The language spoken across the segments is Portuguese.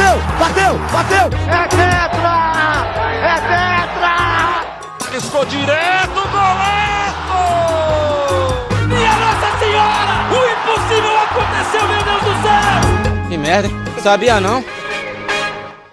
bateu, bateu, bateu! É tetra! É tetra! Escou direto, golaço! Minha Nossa Senhora! O impossível aconteceu, meu Deus do céu! Que merda, sabia não?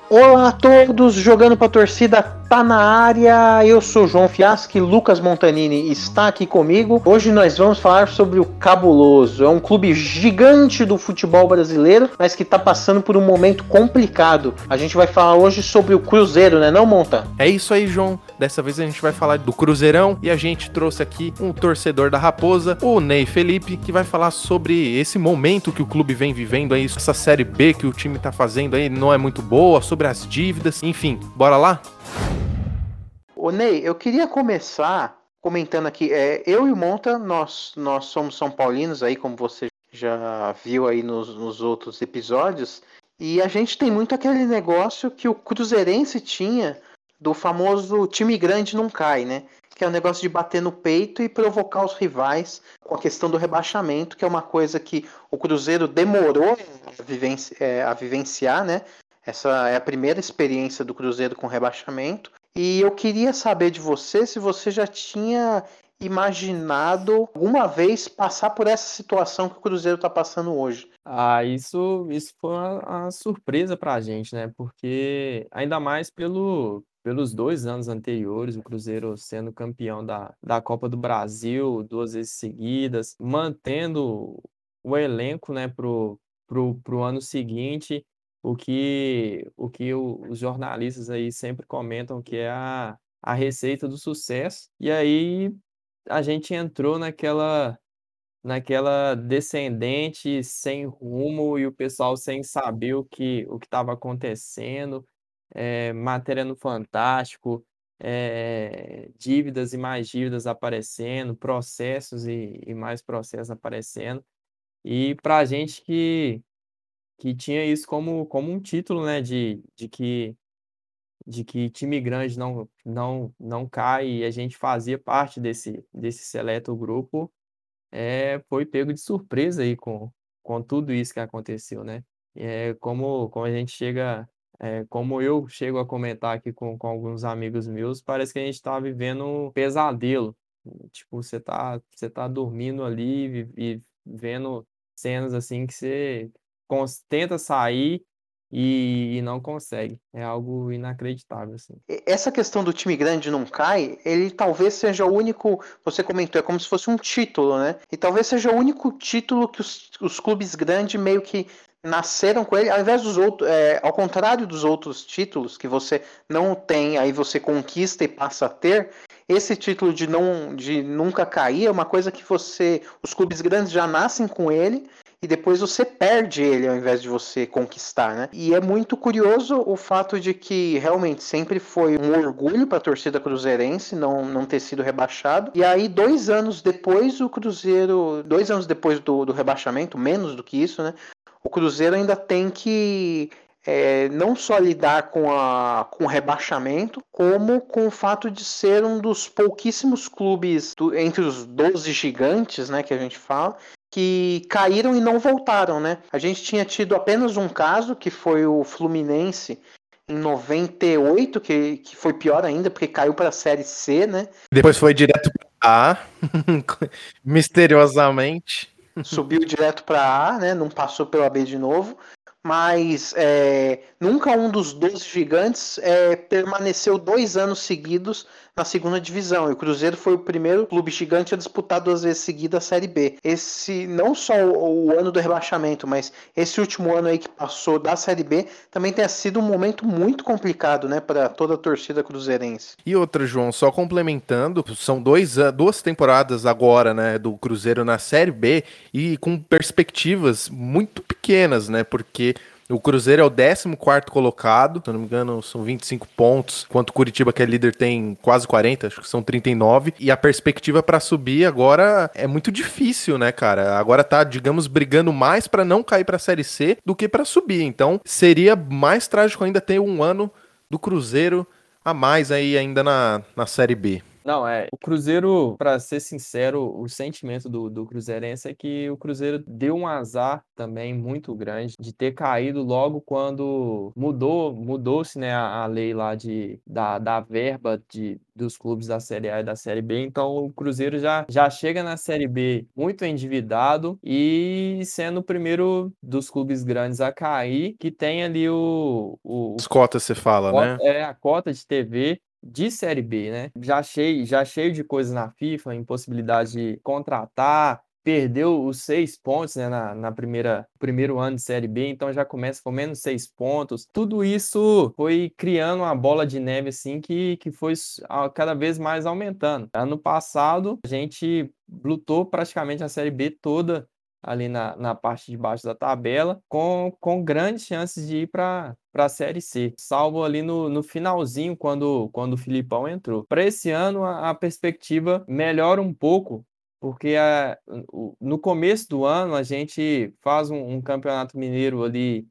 Olá a todos, jogando pra torcida tá na área. Eu sou João Fiaschi, Lucas Montanini está aqui comigo. Hoje nós vamos falar sobre o Cabuloso. É um clube gigante do futebol brasileiro, mas que tá passando por um momento complicado. A gente vai falar hoje sobre o Cruzeiro, né, não, Monta? É isso aí, João. Dessa vez a gente vai falar do Cruzeirão e a gente trouxe aqui um torcedor da Raposa, o Ney Felipe, que vai falar sobre esse momento que o clube vem vivendo aí, essa série B que o time tá fazendo aí não é muito boa, sobre as dívidas, enfim. Bora lá? Ô Ney, eu queria começar comentando aqui, é, eu e o Monta, nós, nós somos São Paulinos aí, como você já viu aí nos, nos outros episódios, e a gente tem muito aquele negócio que o Cruzeirense tinha do famoso time grande não cai, né? Que é o negócio de bater no peito e provocar os rivais com a questão do rebaixamento, que é uma coisa que o Cruzeiro demorou a, é, vivenciar, né? Essa é a primeira experiência do Cruzeiro com rebaixamento. E eu queria saber de você se você já tinha imaginado alguma vez passar por essa situação que o Cruzeiro está passando hoje. Ah, isso, isso foi uma, uma surpresa para a gente, né? Porque ainda mais pelo, pelos dois anos anteriores, o Cruzeiro sendo campeão da, da Copa do Brasil duas vezes seguidas, mantendo o elenco né, pro, pro, pro ano seguinte o que, o que os jornalistas aí sempre comentam que é a, a receita do sucesso. E aí a gente entrou naquela naquela descendente sem rumo e o pessoal sem saber o que o que estava acontecendo, é, matéria no Fantástico, é, dívidas e mais dívidas aparecendo, processos e, e mais processos aparecendo. E para a gente que que tinha isso como, como um título, né, de, de que de que time grande não não não cai e a gente fazia parte desse desse seleto grupo, é, foi pego de surpresa aí com, com tudo isso que aconteceu, né? É, como como a gente chega é, como eu chego a comentar aqui com, com alguns amigos meus, parece que a gente está vivendo um pesadelo. Tipo, você tá, você tá dormindo ali e, e vendo cenas assim que você tenta sair e, e, não consegue. É algo inacreditável, assim. Essa questão do time grande não cai, ele talvez seja o único. Você comentou, é como se fosse um título, né? E talvez seja o único título que os, os clubes grandes meio que nasceram com ele, ao invés dos outros, é, ao contrário dos outros títulos que você não tem, aí você conquista e passa a ter. Esse título de não de nunca cair é uma coisa que você, os clubes grandes já nascem com ele e depois você perde ele ao invés de você conquistar, né? E é muito curioso o fato de que realmente sempre foi um orgulho para a torcida cruzeirense não, não ter sido rebaixado. E aí, dois anos depois, o Cruzeiro, dois anos depois do, do rebaixamento, menos do que isso, né? O Cruzeiro ainda tem que é, não só lidar com, a, com o rebaixamento, como com o fato de ser um dos pouquíssimos clubes do, entre os 12 gigantes, né, que a gente fala, que caíram e não voltaram, né? A gente tinha tido apenas um caso, que foi o Fluminense em 98, que, que foi pior ainda, porque caiu para a Série C, né? Depois foi direto para A, misteriosamente. Subiu direto para A, né? Não passou pela B de novo mas é, nunca um dos 12 gigantes é, permaneceu dois anos seguidos na segunda divisão. E o Cruzeiro foi o primeiro clube gigante a disputar duas vezes seguidas a Série B. Esse, não só o, o, ano do rebaixamento, mas esse último ano aí que passou da Série B, também tem sido um momento muito complicado, né, para toda a torcida cruzeirense. E outra, João, só complementando, são dois, duas temporadas agora, né, do Cruzeiro na Série B e com perspectivas muito pequenas, né, porque o Cruzeiro é o 14 colocado, se eu não me engano, são 25 pontos, enquanto o Curitiba, que é líder, tem quase 40, acho que são 39. E a perspectiva para subir agora é muito difícil, né, cara? Agora tá, digamos, brigando mais para não cair para a Série C do que para subir. Então, seria mais trágico ainda ter um ano do Cruzeiro a mais aí ainda na, na Série B. Não, é. O Cruzeiro, para ser sincero, o sentimento do, do Cruzeirense é que o Cruzeiro deu um azar também muito grande de ter caído logo quando mudou, mudou-se, né, a, a, lei lá de, da, da verba de, dos clubes da Série A e da Série B. Então o Cruzeiro já, já chega na Série B muito endividado e sendo o primeiro dos clubes grandes a cair, que tem ali o. o As cotas, você fala, cota, né? É, a cota de TV de Série B, né? Já cheio, já cheio de coisas na FIFA, impossibilidade de contratar, perdeu os seis pontos né, na, na primeira primeiro ano de Série B, então já começa com menos seis pontos. Tudo isso foi criando uma bola de neve assim que, que foi cada vez mais aumentando. Ano passado a gente lutou praticamente a Série B toda ali na, na parte de baixo da tabela, com, com grandes chances de ir para a Série C, salvo ali no, no finalzinho, quando, quando o Filipão entrou. Para esse ano, a, a, perspectiva melhora um pouco, porque a, no começo do ano a gente faz um, um campeonato mineiro ali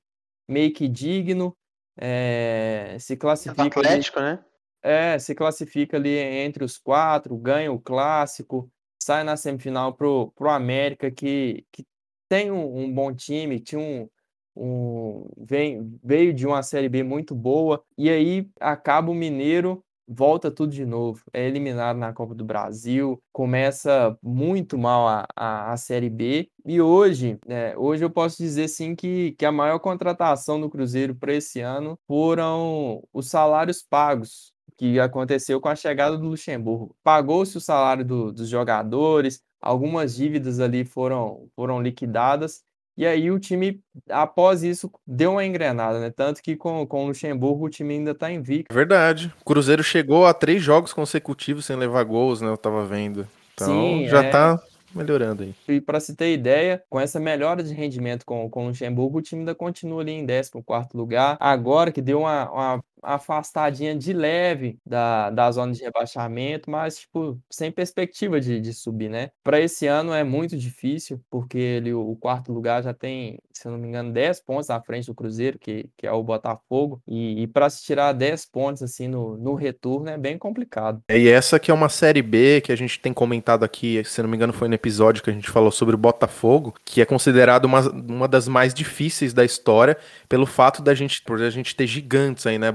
meio que digno, é, se classifica. Atlético, ali, né? É, se classifica ali entre os quatro, ganha o clássico, sai na semifinal pro, pro América, que, que tem um, um bom time, tinha um, um vem, veio de uma Série B muito boa, e aí acaba o Mineiro, volta tudo de novo, é eliminado na Copa do Brasil, começa muito mal a, a, a Série B, e hoje, é, hoje eu posso dizer sim que, que a maior contratação do Cruzeiro para esse ano foram os salários pagos que aconteceu com a chegada do Luxemburgo. Pagou-se o salário do, dos jogadores, algumas dívidas ali foram, foram liquidadas, e aí o time, após isso, deu uma engrenada, né? Tanto que com, com o Luxemburgo o time ainda tá invicto. Verdade. O Cruzeiro chegou a três jogos consecutivos sem levar gols, né? Eu tava vendo. Então Sim, já é... tá melhorando aí. E para se ter ideia, com essa melhora de rendimento com, com o Luxemburgo, o time ainda continua ali em 14 lugar. Agora que deu uma, uma afastadinha de leve da, da zona de rebaixamento, mas, tipo, sem perspectiva de, de subir, né? Para esse ano é muito difícil, porque ele, o quarto lugar já tem, se eu não me engano, 10 pontos à frente do Cruzeiro, que, que é o Botafogo, e, e para se tirar 10 pontos, assim, no, no retorno é bem complicado. E essa que é uma Série B que a gente tem comentado aqui, se não me engano foi no episódio que a gente falou sobre o Botafogo, que é considerado uma, uma das mais difíceis da história, pelo fato da gente, por a gente ter gigantes aí, né?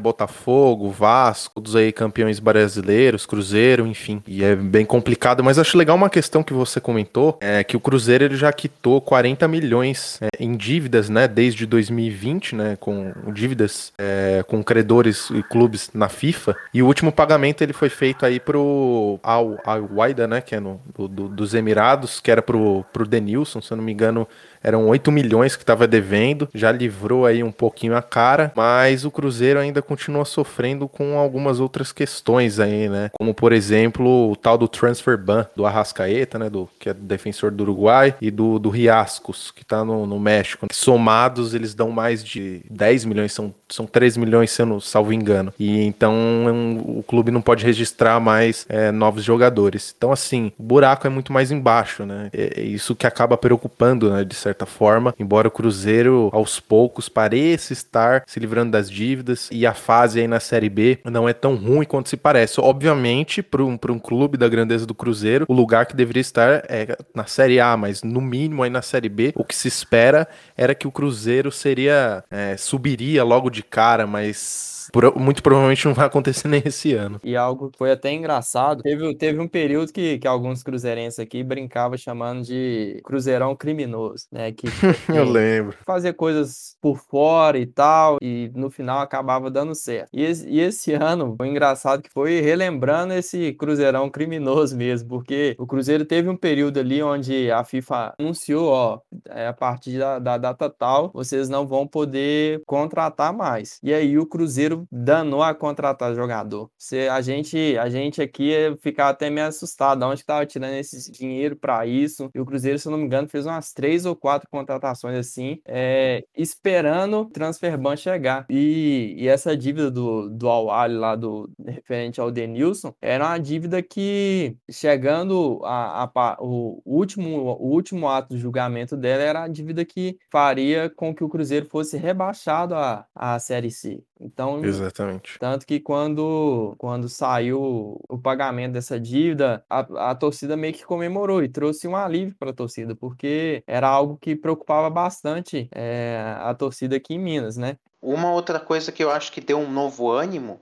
Vasco, todos aí campeões brasileiros, Cruzeiro, enfim. E é bem complicado, mas acho legal uma questão que você comentou, é que o Cruzeiro ele já quitou 40 milhões é, em dívidas, né, desde 2020, né, com dívidas é, com credores e clubes na FIFA. E o último pagamento ele foi feito aí pro Al, Al Waida, né, que é no, do, do, dos Emirados, que era pro, pro Denilson, se eu não me engano, eram 8 milhões que estava devendo, já livrou aí um pouquinho a cara, mas o Cruzeiro ainda continua sofrendo com algumas outras questões aí, né? Como por exemplo, o tal do transfer ban do Arrascaeta, né, do que é defensor do Uruguai e do, do Riascos, que tá no, no México. Somados, eles dão mais de 10 milhões, são são 3 milhões, se eu não salvo engano. E então um, o clube não pode registrar mais é, novos jogadores. Então, assim, o buraco é muito mais embaixo, né? É, é isso que acaba preocupando, né, de certa forma, embora o Cruzeiro aos poucos pareça estar se livrando das dívidas e a fase aí na Série B não é tão ruim quanto se parece. Obviamente, para um, um clube da grandeza do Cruzeiro, o lugar que deveria estar é na Série A, mas no mínimo aí na Série B, o que se espera era que o Cruzeiro seria é, subiria logo de cara, mas muito provavelmente não vai acontecer nem esse ano. E algo que foi até engraçado, teve, teve um período que, que alguns cruzeirenses aqui brincavam chamando de cruzeirão criminoso, né? Que, que Eu lembro. Fazer coisas por fora e tal, e no final acabava dando certo. E esse, e esse ano, o engraçado que foi relembrando esse cruzeirão criminoso mesmo, porque o Cruzeiro teve um período ali onde a FIFA anunciou, ó, é, a partir da, da data tal, vocês não vão poder contratar mais. E aí o Cruzeiro danou a contratar jogador. Se a gente, a gente aqui ficava até meio assustado, onde que tava tirando esse dinheiro para isso? E o Cruzeiro, se eu não me engano, fez umas três ou quatro contratações assim, é, esperando o transfer ban chegar. E, e essa dívida do, do Awali lá, do referente ao Denilson, era uma dívida que, chegando a, a, o, último, o último ato de julgamento dela, era a dívida que faria com que o Cruzeiro fosse rebaixado à, à Série C. Então, Exatamente. tanto que quando, quando saiu o pagamento dessa dívida, a, a torcida meio que comemorou e trouxe um alívio para a torcida, porque era algo que preocupava bastante é, a torcida aqui em Minas, né? Uma outra coisa que eu acho que deu um novo ânimo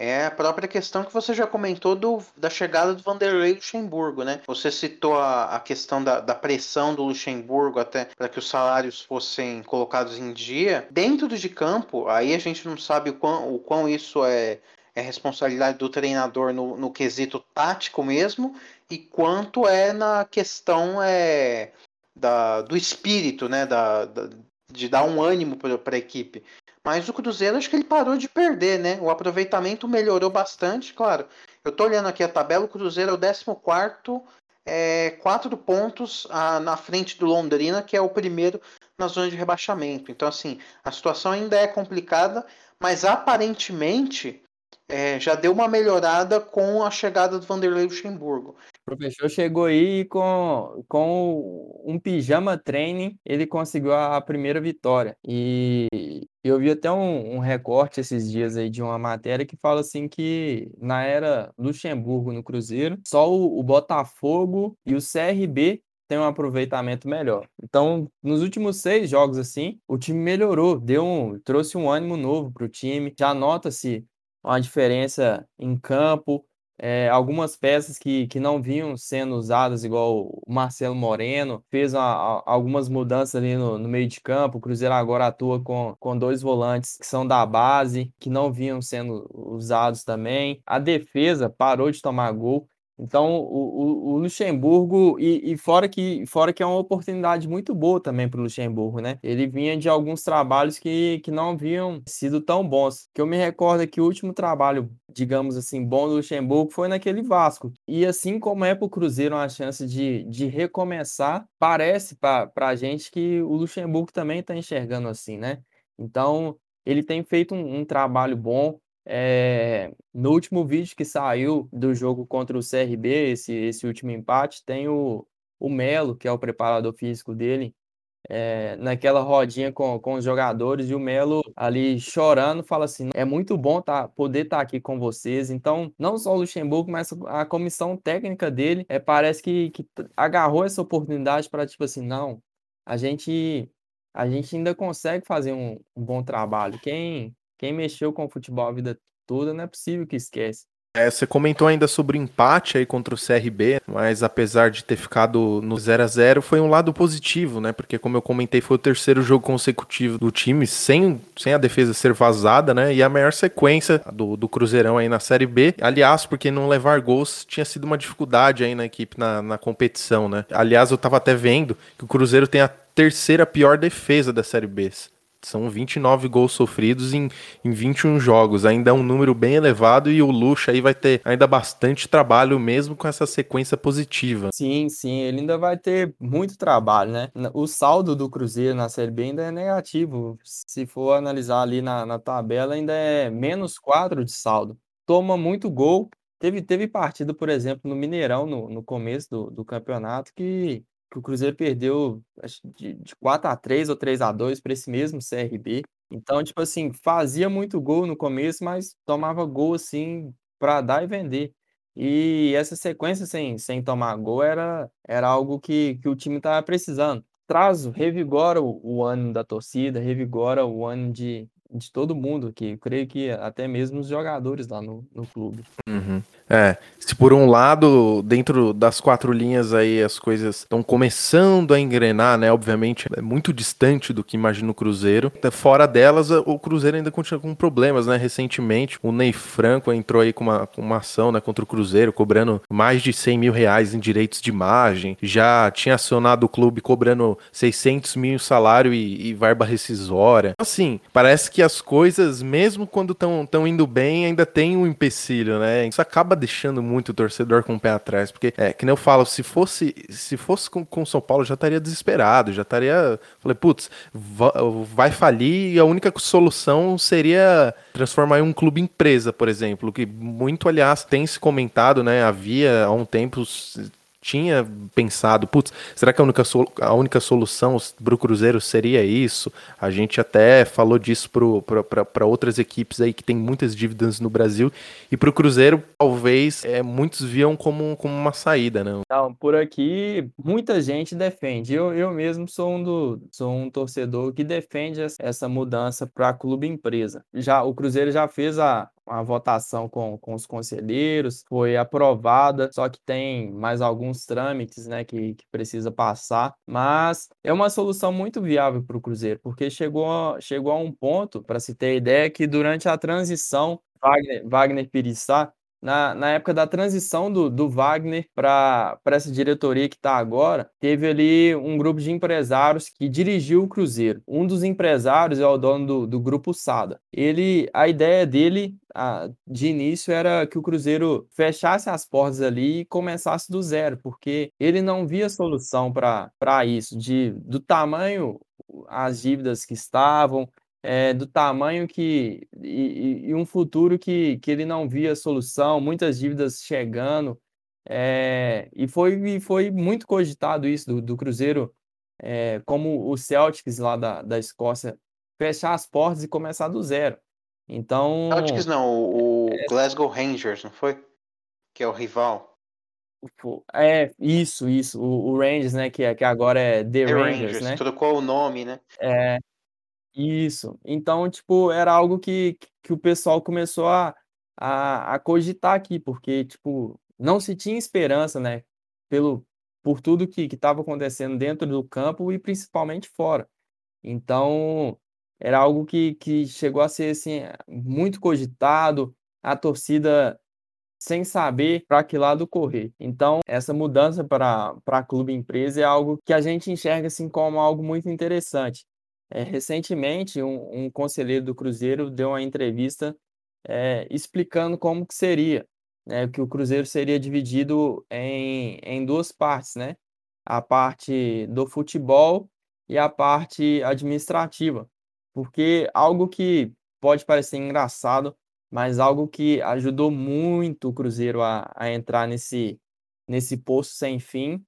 é a própria questão que você já comentou do, da chegada do Vanderlei Luxemburgo, né? Você citou a, a questão da, da, pressão do Luxemburgo até para que os salários fossem colocados em dia. Dentro de campo, aí a gente não sabe o quão, o quão isso é, é responsabilidade do treinador no, no quesito tático mesmo, e quanto é na questão é, da, do espírito, né? Da, da de dar um ânimo para a equipe. Mas o Cruzeiro acho que ele parou de perder, né? O aproveitamento melhorou bastante, claro. Eu tô olhando aqui a tabela, o Cruzeiro é o 14 é, quatro pontos a, na frente do Londrina, que é o primeiro na zona de rebaixamento. Então, assim, a situação ainda é complicada, mas aparentemente é, já deu uma melhorada com a chegada do Vanderlei Luxemburgo. O professor chegou aí com, com um pijama training, ele conseguiu a, primeira vitória. E eu vi até um, um, recorte esses dias aí de uma matéria que fala assim que na era Luxemburgo no Cruzeiro, só o, o Botafogo e o CRB tem um aproveitamento melhor. Então, nos últimos seis jogos, assim, o time melhorou, deu um, trouxe um ânimo novo para o time. Já nota-se uma diferença em campo, é, algumas peças que, que não vinham sendo usadas, igual o Marcelo Moreno, fez uma, algumas mudanças ali no, no, meio de campo. O Cruzeiro agora atua com, com dois volantes que são da base, que não vinham sendo usados também. A defesa parou de tomar gol. Então, o, o, o Luxemburgo, e, e, fora, que, fora que é uma oportunidade muito boa também para o Luxemburgo, né? Ele vinha de alguns trabalhos que, que não haviam sido tão bons. Que eu me recordo que o último trabalho, digamos assim, bom do Luxemburgo foi naquele Vasco. E assim como é para o Cruzeiro uma chance de, de recomeçar, parece para a gente que o Luxemburgo também está enxergando assim, né? Então, ele tem feito um, um trabalho bom, é, no último vídeo que saiu do jogo contra o CRB, esse, esse último empate, tem o, o Melo, que é o preparador físico dele, é, naquela rodinha com, com os jogadores, e o Melo ali chorando, fala assim: é muito bom tá, poder estar tá aqui com vocês. Então, não só o Luxemburgo, mas a comissão técnica dele é, parece que, que agarrou essa oportunidade para, tipo assim, não, a gente, a gente ainda consegue fazer um, um bom trabalho. Quem quem mexeu com o futebol a vida toda não é possível que esquece. É, você comentou ainda sobre o empate aí contra o CRB, mas apesar de ter ficado no 0 a 0 foi um lado positivo, né? Porque, como eu comentei, foi o terceiro jogo consecutivo do time sem, sem a defesa ser vazada, né? E a maior sequência do, do Cruzeirão aí na Série B. Aliás, porque não levar gols tinha sido uma dificuldade aí na equipe na, na competição, né? Aliás, eu tava até vendo que o Cruzeiro tem a terceira pior defesa da Série B. São 29 gols sofridos em, em 21 jogos. Ainda é um número bem elevado e o Lucha aí vai ter ainda bastante trabalho, mesmo com essa sequência positiva. Sim, sim, ele ainda vai ter muito trabalho, né? O saldo do Cruzeiro na Série B ainda é negativo. Se for analisar ali na, na tabela, ainda é menos 4 de saldo. Toma muito gol. Teve, teve partida, por exemplo, no Mineirão, no, no começo do, do campeonato, que que o Cruzeiro perdeu acho, de, de 4 a 3 ou 3 a 2 para esse mesmo CRB. Então, tipo assim, fazia muito gol no começo, mas tomava gol assim para dar e vender. E essa sequência sem, sem tomar gol era, era algo que, que o time estava precisando. Traz, revigora o, o ânimo da torcida, revigora o ânimo de, de todo mundo aqui. Eu creio que até mesmo os jogadores lá no, no clube. Uhum. É, se por um lado, dentro das quatro linhas aí, as coisas estão começando a engrenar, né? Obviamente, é muito distante do que imagina o Cruzeiro. Fora delas, o Cruzeiro ainda continua com problemas, né? Recentemente, o Ney Franco entrou aí com uma, com uma ação né, contra o Cruzeiro, cobrando mais de 100 mil reais em direitos de imagem. Já tinha acionado o clube cobrando 600 mil salário e, e verba rescisória. Assim, parece que as coisas, mesmo quando estão indo bem, ainda tem um empecilho, né? Isso acaba deixando muito o torcedor com o pé atrás, porque é que nem eu falo, se fosse se fosse com o São Paulo já estaria desesperado, já estaria, falei, putz, vai falir e a única solução seria transformar em um clube empresa, por exemplo, que muito aliás tem se comentado, né, havia há um tempo tinha pensado, putz, será que a única, a única solução para o Cruzeiro seria isso? A gente até falou disso para outras equipes aí que tem muitas dívidas no Brasil, e para o Cruzeiro, talvez, é, muitos viam como, como uma saída, né? Não, por aqui, muita gente defende. Eu, eu mesmo sou um, do, sou um torcedor que defende essa mudança para clube empresa. Já, o Cruzeiro já fez a, a votação com, com os conselheiros, foi aprovada, só que tem mais alguns trâmites né, que, que precisa passar, mas é uma solução muito viável para o Cruzeiro, porque chegou, chegou a um ponto, para se ter ideia, que durante a transição, Wagner, Wagner Pirissá na, na época da transição do, do Wagner para essa diretoria que está agora, teve ali um grupo de empresários que dirigiu o Cruzeiro. Um dos empresários é o dono do, do Grupo Sada. Ele, a ideia dele a, de início era que o Cruzeiro fechasse as portas ali e começasse do zero, porque ele não via solução para isso, de, do tamanho as dívidas que estavam, é, do tamanho que e, e, um futuro que, que ele não via solução, muitas dívidas chegando, é, e foi, e foi muito cogitado isso do, do Cruzeiro, é, como o Celtics lá da, da Escócia, fechar as portas e começar do zero. Então. Celtics não, o, o Glasgow Rangers, não foi? Que é o rival. É, isso, isso. O, o Rangers, né? Que, que agora é The, The Rangers, Rangers, né? Trocou o nome, né? É, isso. Então, tipo, era algo que, que o pessoal começou a, a, a cogitar aqui, porque, tipo, não se tinha esperança, né? Pelo, por tudo que estava acontecendo dentro do campo e principalmente fora. Então, era algo que, que chegou a ser assim, muito cogitado, a torcida sem saber para que lado correr. Então, essa mudança para clube empresa é algo que a gente enxerga assim como algo muito interessante. É, recentemente, um, um, conselheiro do Cruzeiro deu uma entrevista é, explicando como que seria, né, que o Cruzeiro seria dividido em, em duas partes, né? A parte do futebol e a parte administrativa. Porque algo que pode parecer engraçado, mas algo que ajudou muito o Cruzeiro a, a entrar nesse, nesse poço sem fim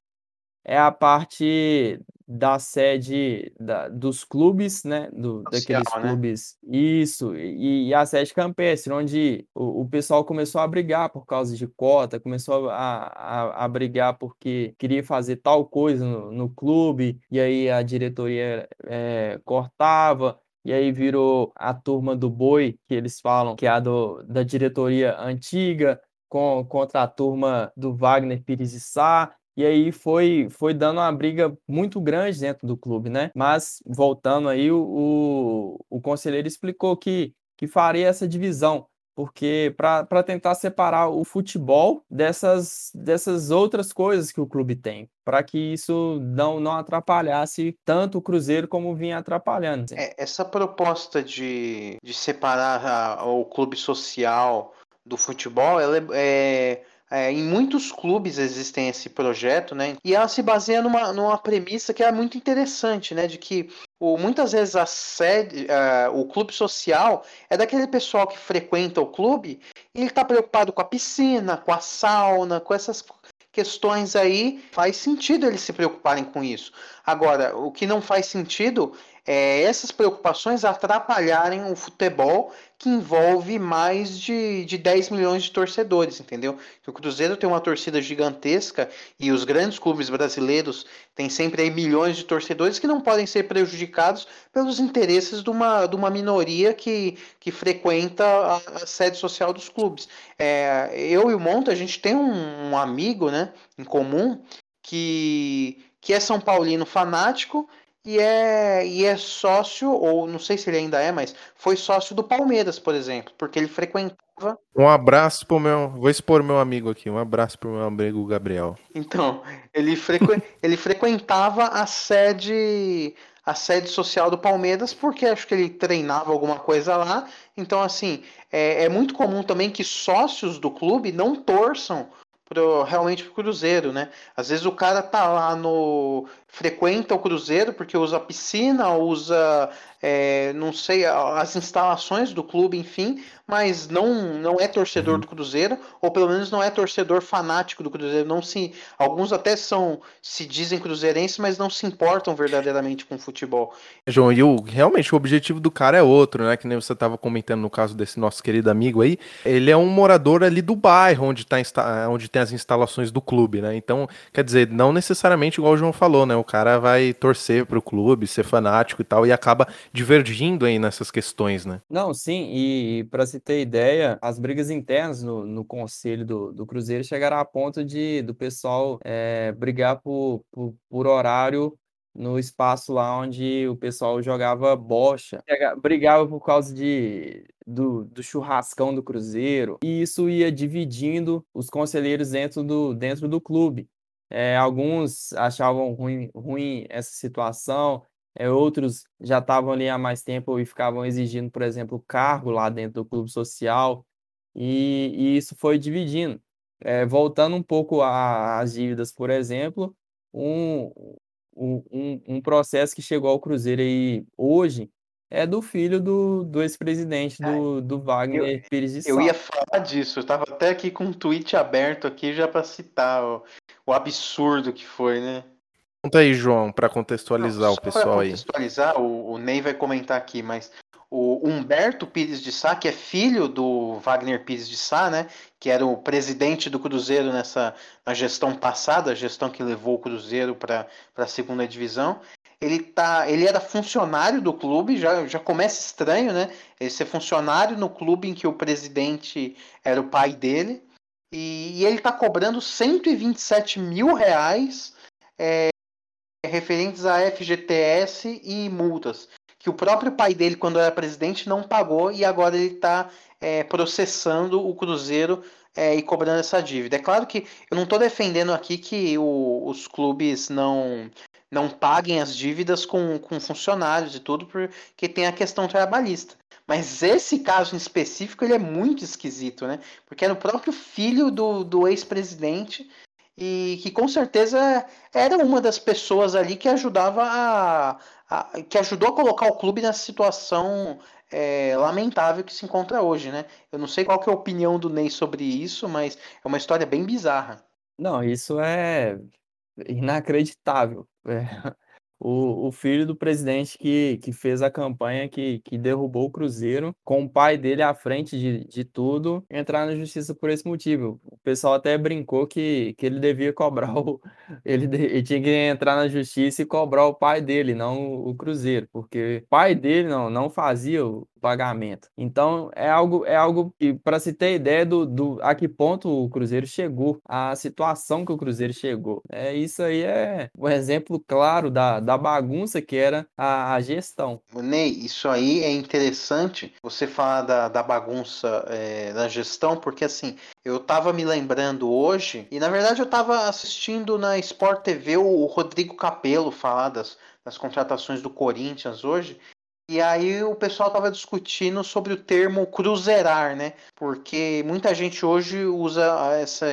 é a parte da sede da, dos clubes, né? Do, Social, daqueles né? clubes. Isso, e, e, a sede campestre, onde o, o, pessoal começou a brigar por causa de cota, começou a, a, a brigar porque queria fazer tal coisa no, no clube, e aí a diretoria é, cortava. E aí virou a turma do boi, que eles falam, que é a do, da diretoria antiga, com, contra a turma do Wagner Pires e Sá, e aí foi, foi dando uma briga muito grande dentro do clube, né? Mas, voltando aí, o, o, o conselheiro explicou que, que faria essa divisão, porque para tentar separar o futebol dessas, dessas outras coisas que o clube tem, para que isso não, não atrapalhasse tanto o Cruzeiro como vinha atrapalhando. É, essa proposta de, de separar a, o clube social do futebol, ela é, é é, em muitos clubes existem esse projeto, né? E ela se baseia numa, numa premissa que é muito interessante, né? De que o, muitas vezes a sede, uh, o clube social é daquele pessoal que frequenta o clube e ele está preocupado com a piscina, com a sauna, com essas questões aí. Faz sentido eles se preocuparem com isso. Agora, o que não faz sentido é, essas preocupações atrapalharem o futebol que envolve mais de, de 10 milhões de torcedores, entendeu? O Cruzeiro tem uma torcida gigantesca e os grandes clubes brasileiros têm sempre aí milhões de torcedores que não podem ser prejudicados pelos interesses de uma, de uma minoria que, que frequenta a, a sede social dos clubes. É, eu e o Monta, a gente tem um, um amigo né, em comum que, que é São Paulino fanático e é, e é sócio, ou não sei se ele ainda é, mas foi sócio do Palmeiras, por exemplo, porque ele frequentava. Um abraço pro meu. Vou expor meu amigo aqui, um abraço pro meu amigo Gabriel. Então, ele, frequ... ele frequentava a sede. A sede social do Palmeiras, porque acho que ele treinava alguma coisa lá. Então, assim, é, é muito comum também que sócios do clube não torçam pro, realmente pro Cruzeiro, né? Às vezes o cara tá lá no. Frequenta o Cruzeiro porque usa piscina, usa é, não sei, as instalações do clube, enfim, mas não, não é torcedor do Cruzeiro, ou pelo menos não é torcedor fanático do Cruzeiro. Não se, alguns até são, se dizem cruzeirenses, mas não se importam verdadeiramente com futebol. João, e o, realmente o objetivo do cara é outro, né? Que nem você estava comentando no caso desse nosso querido amigo aí. Ele é um morador ali do bairro onde, tá, onde tem as instalações do clube, né? Então, quer dizer, não necessariamente igual o João falou, né? O cara vai torcer pro clube, ser fanático e tal, e acaba divergindo aí nessas questões, né? Não, sim, e para se ter ideia, as brigas internas no, no conselho do, do Cruzeiro chegaram a ponto de do pessoal é, brigar por, por, por horário no espaço lá onde o pessoal jogava bocha, brigava por causa de, do, do, churrascão do Cruzeiro, e isso ia dividindo os conselheiros dentro do, dentro do clube. É, alguns achavam ruim, ruim essa situação, é, outros já estavam ali há mais tempo e ficavam exigindo, por exemplo, cargo lá dentro do clube social, e, e isso foi dividindo. É, voltando um pouco às dívidas, por exemplo, um, um, um processo que chegou ao Cruzeiro aí hoje é do filho do, do ex-presidente do, do Wagner eu, Pires de Sá. Eu ia falar disso, eu estava até aqui com um tweet aberto aqui já para citar o absurdo que foi, né? Conta aí, João, para contextualizar Não, o pessoal aí. contextualizar, o, o Ney vai comentar aqui, mas o Humberto Pires de Sá, que é filho do Wagner Pires de Sá, né, que era o presidente do Cruzeiro nessa na gestão passada, a gestão que levou o Cruzeiro para a segunda divisão. Ele, tá, ele era funcionário do clube, já, já começa estranho, né? Ele ser funcionário no clube em que o presidente era o pai dele. E, e ele está cobrando 127 mil reais é, referentes a FGTS e multas, que o próprio pai dele, quando era presidente, não pagou e agora ele está é, processando o Cruzeiro é, e cobrando essa dívida. É claro que eu não estou defendendo aqui que o, os clubes não não paguem as dívidas com, com funcionários e tudo, porque tem a questão trabalhista. Mas esse caso em específico ele é muito esquisito, né? Porque era o próprio filho do, do ex-presidente e que com certeza era uma das pessoas ali que ajudava a, a que ajudou a colocar o clube nessa situação é, lamentável que se encontra hoje, né? Eu não sei qual que é a opinião do Ney sobre isso, mas é uma história bem bizarra. Não, isso é inacreditável. É o, o filho do presidente que, que fez a campanha que, que derrubou o Cruzeiro, com o pai dele à frente de, de tudo, entrar na justiça por esse motivo. O pessoal até brincou que, que ele devia cobrar o. Ele, ele tinha que entrar na justiça e cobrar o pai dele, não o Cruzeiro, porque o pai dele não, não fazia o, pagamento. Então é algo é algo que para se ter ideia do, do a que ponto o Cruzeiro chegou, a situação que o Cruzeiro chegou. É isso aí é um exemplo claro da, da bagunça que era a, a gestão. Ney, isso aí é interessante você falar da, da bagunça é, da gestão, porque assim eu tava me lembrando hoje, e na verdade eu tava assistindo na Sport TV o Rodrigo Capello falar das, das contratações do Corinthians hoje, e aí o pessoal estava discutindo sobre o termo cruzeirar, né? Porque muita gente hoje usa essa,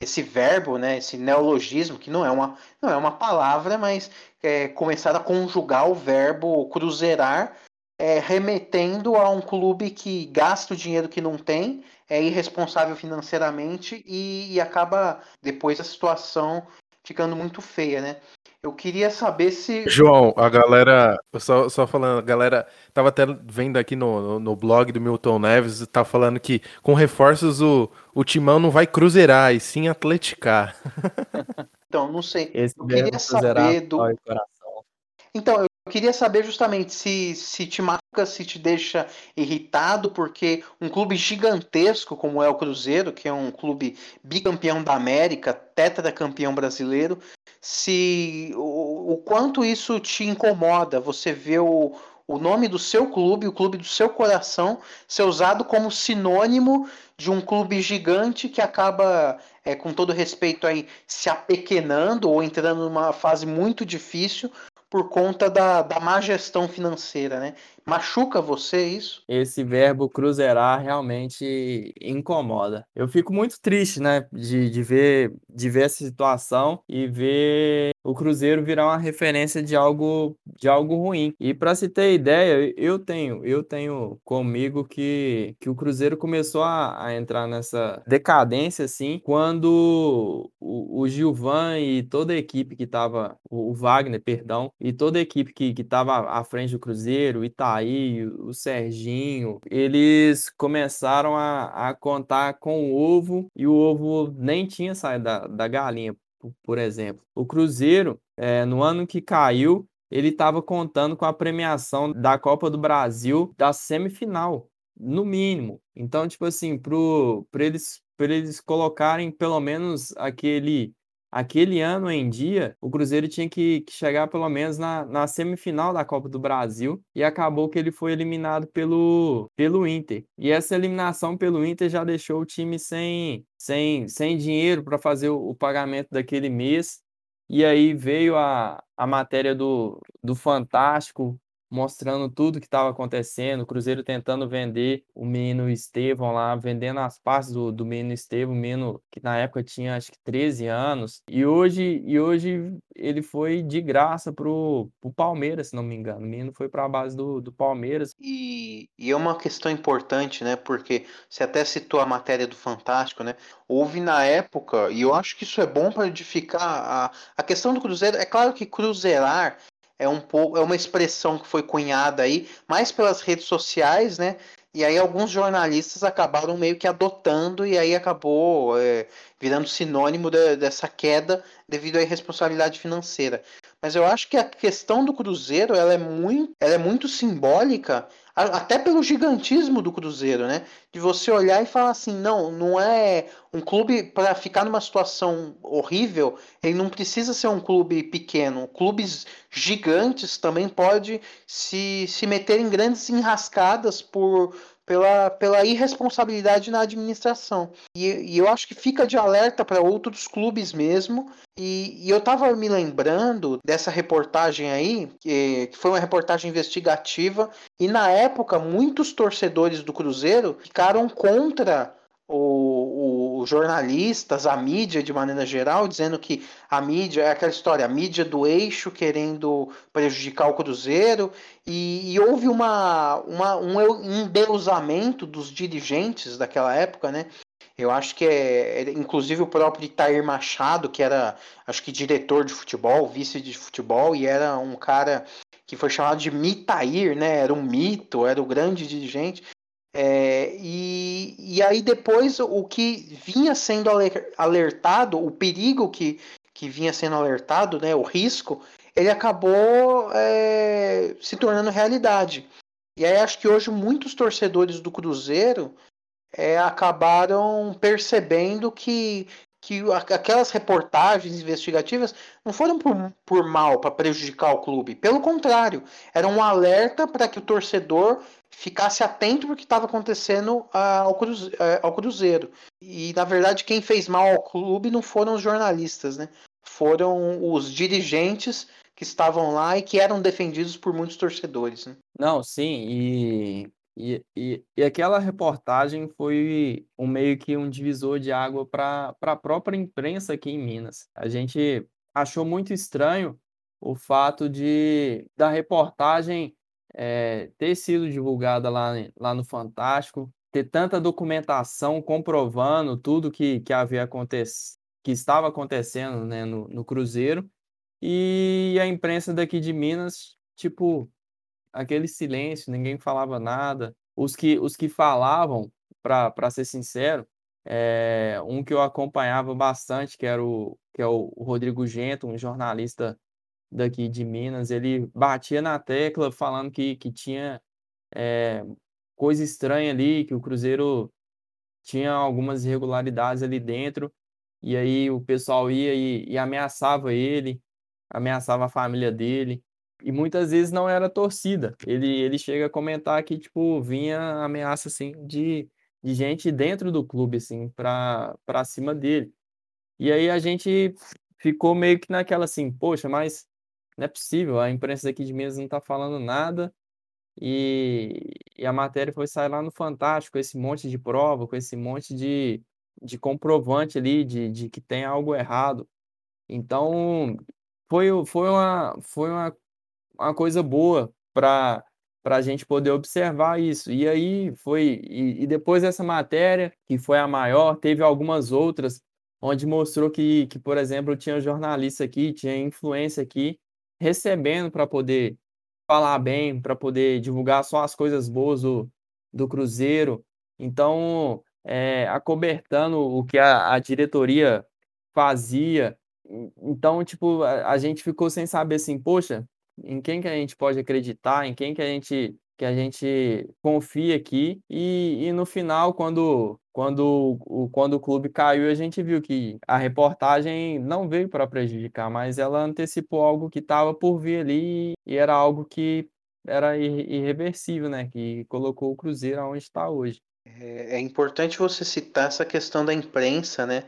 esse verbo, né? Esse neologismo, que não é uma, não é uma palavra, mas é, começar a conjugar o verbo cruzeirar, é, remetendo a um clube que gasta o dinheiro que não tem, é irresponsável financeiramente e, e acaba depois a situação ficando muito feia, né? Eu queria saber se. João, a galera. Só, só falando, a galera tava até vendo aqui no, no, no blog do Milton Neves, tá falando que com reforços o, o Timão não vai cruzeirar, e sim atleticar. então, não sei. Esse eu queria saber do. Então, eu queria saber justamente se, se te marca, se te deixa irritado, porque um clube gigantesco como é o Cruzeiro, que é um clube bicampeão da América, tetracampeão brasileiro, se o, o quanto isso te incomoda, você vê o, o nome do seu clube, o clube do seu coração, ser usado como sinônimo de um clube gigante que acaba, é, com todo respeito aí, se apequenando ou entrando numa fase muito difícil por conta da, da má gestão financeira, né? Machuca você isso? Esse verbo cruzeirar realmente incomoda. Eu fico muito triste, né, de, de, ver, de ver essa situação e ver o Cruzeiro virar uma referência de algo de algo ruim. E para se ter ideia, eu tenho eu tenho comigo que, que o Cruzeiro começou a, a entrar nessa decadência assim quando o, o Gilvan e toda a equipe que estava o, Wagner, perdão, e toda a equipe que estava à frente do Cruzeiro, o Itaí, o Serginho, eles começaram a, a contar com o ovo e o ovo nem tinha saído da, da galinha, por, por exemplo. O Cruzeiro, é, no ano que caiu, ele estava contando com a premiação da Copa do Brasil da semifinal, no mínimo. Então, tipo assim, para eles, eles colocarem pelo menos aquele aquele ano em dia, o Cruzeiro tinha que, que chegar pelo menos na, na, semifinal da Copa do Brasil e acabou que ele foi eliminado pelo, pelo Inter. E essa eliminação pelo Inter já deixou o time sem, sem, sem dinheiro para fazer o, o pagamento daquele mês. E aí veio a, a matéria do, do Fantástico mostrando tudo que estava acontecendo, o Cruzeiro tentando vender o menino Estevão lá, vendendo as partes do, do menino Estevão, menino que na época tinha acho que 13 anos, e hoje, e hoje ele foi de graça pro, pro Palmeiras, se não me engano, o menino foi para a base do, do Palmeiras. E, e é uma questão importante, né, porque você até citou a matéria do Fantástico, né, houve na época, e eu acho que isso é bom para edificar a, a questão do Cruzeiro, é claro que cruzeirar é um pouco é uma expressão que foi cunhada aí mais pelas redes sociais, né? E aí alguns jornalistas acabaram meio que adotando e aí acabou é, virando sinônimo de, dessa queda devido à irresponsabilidade financeira. Mas eu acho que a questão do Cruzeiro ela é muito, ela é muito simbólica até pelo gigantismo do Cruzeiro, né? De você olhar e falar assim, não, não é um clube para ficar numa situação horrível, ele não precisa ser um clube pequeno. Clubes gigantes também pode se, se meter em grandes enrascadas por pela, pela irresponsabilidade na administração. E, e eu acho que fica de alerta para outros clubes mesmo. E, e eu estava me lembrando dessa reportagem aí, que, que foi uma reportagem investigativa, e na época muitos torcedores do Cruzeiro ficaram contra o, o, jornalistas, a mídia de maneira geral, dizendo que a mídia é aquela história, a mídia do eixo querendo prejudicar o Cruzeiro, e, e houve uma, uma, um endeusamento dos dirigentes daquela época, né? Eu acho que é, é, inclusive o próprio Itair Machado, que era, acho que diretor de futebol, vice de futebol, e era um cara que foi chamado de Mitair, né? Era um mito, era o grande dirigente. É, e, e aí depois o que vinha sendo alertado, o perigo que, que vinha sendo alertado, né, o risco, ele acabou é, se tornando realidade. E aí acho que hoje muitos torcedores do Cruzeiro é, acabaram percebendo que, que aquelas reportagens investigativas não foram por, por mal para prejudicar o clube. Pelo contrário, era um alerta para que o torcedor ficasse atento porque estava acontecendo ao, cruze, ao Cruzeiro. E, na verdade, quem fez mal ao clube não foram os jornalistas, né? Foram os dirigentes que estavam lá e que eram defendidos por muitos torcedores. Né? Não, sim, e, e, e, e aquela reportagem foi um meio que um divisor de água para a própria imprensa aqui em Minas. A gente achou muito estranho o fato de da reportagem é, ter sido divulgada lá, lá no Fantástico, ter tanta documentação comprovando tudo que, que havia acontecido, que estava acontecendo né, no, no Cruzeiro, e a imprensa daqui de Minas, tipo, aquele silêncio, ninguém falava nada. Os que, os que falavam, para ser sincero, é, um que eu acompanhava bastante, que era o, que é o, Rodrigo Gento, um jornalista daqui de Minas, ele batia na tecla falando que, que tinha é, coisa estranha ali, que o Cruzeiro tinha algumas irregularidades ali dentro, e aí o pessoal ia e, e ameaçava ele, ameaçava a família dele, e muitas vezes não era torcida. Ele, ele chega a comentar que, tipo, vinha ameaça, assim, de, de gente dentro do clube, assim, para cima dele. E aí a gente ficou meio que naquela assim, poxa, mas não é possível, a imprensa aqui de Minas não está falando nada e, e a matéria foi sair lá no Fantástico, com esse monte de prova, com esse monte de, de comprovante ali de, de que tem algo errado. Então, foi, foi, uma, foi uma, uma coisa boa para para a gente poder observar isso. E aí foi, e, e, depois dessa matéria, que foi a maior, teve algumas outras, onde mostrou que, que por exemplo, tinha jornalista aqui, tinha influência aqui, recebendo para poder falar bem, para poder divulgar só as coisas boas do, do Cruzeiro. Então, é, acobertando o que a, a diretoria fazia. Então, tipo, a, a gente ficou sem saber assim, poxa, em quem que a gente pode acreditar, em quem que a gente que a gente confia aqui e, e no final quando quando o quando o clube caiu a gente viu que a reportagem não veio para prejudicar, mas ela antecipou algo que estava por vir ali e era algo que era irreversível, né? Que colocou o Cruzeiro aonde está hoje. É, é importante você citar essa questão da imprensa, né?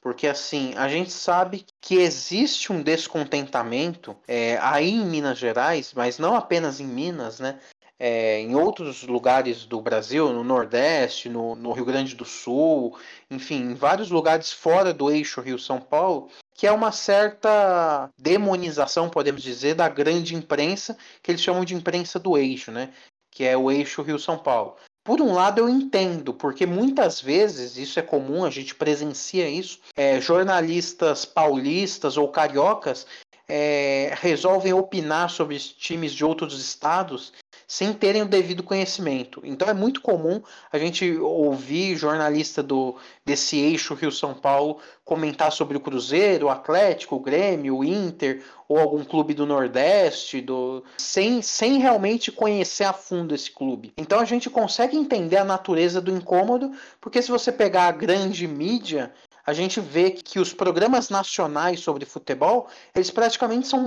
Porque assim, a gente sabe que existe um descontentamento é, aí em Minas Gerais, mas não apenas em Minas, né? É, em outros lugares do Brasil, no Nordeste, no, no, Rio Grande do Sul, enfim, em vários lugares fora do eixo Rio-São Paulo, que é uma certa demonização, podemos dizer, da grande imprensa, que eles chamam de imprensa do eixo, né? Que é o eixo Rio-São Paulo. Por um lado, eu entendo, porque muitas vezes, isso é comum, a gente presencia isso, é, jornalistas paulistas ou cariocas é, resolvem opinar sobre times de outros estados sem terem o devido conhecimento. Então é muito comum a gente ouvir jornalista do desse eixo Rio-São Paulo comentar sobre o Cruzeiro, o Atlético, o Grêmio, o Inter ou algum clube do Nordeste, do sem, sem realmente conhecer a fundo esse clube. Então a gente consegue entender a natureza do incômodo, porque se você pegar a grande mídia, a gente vê que os programas nacionais sobre futebol, eles praticamente são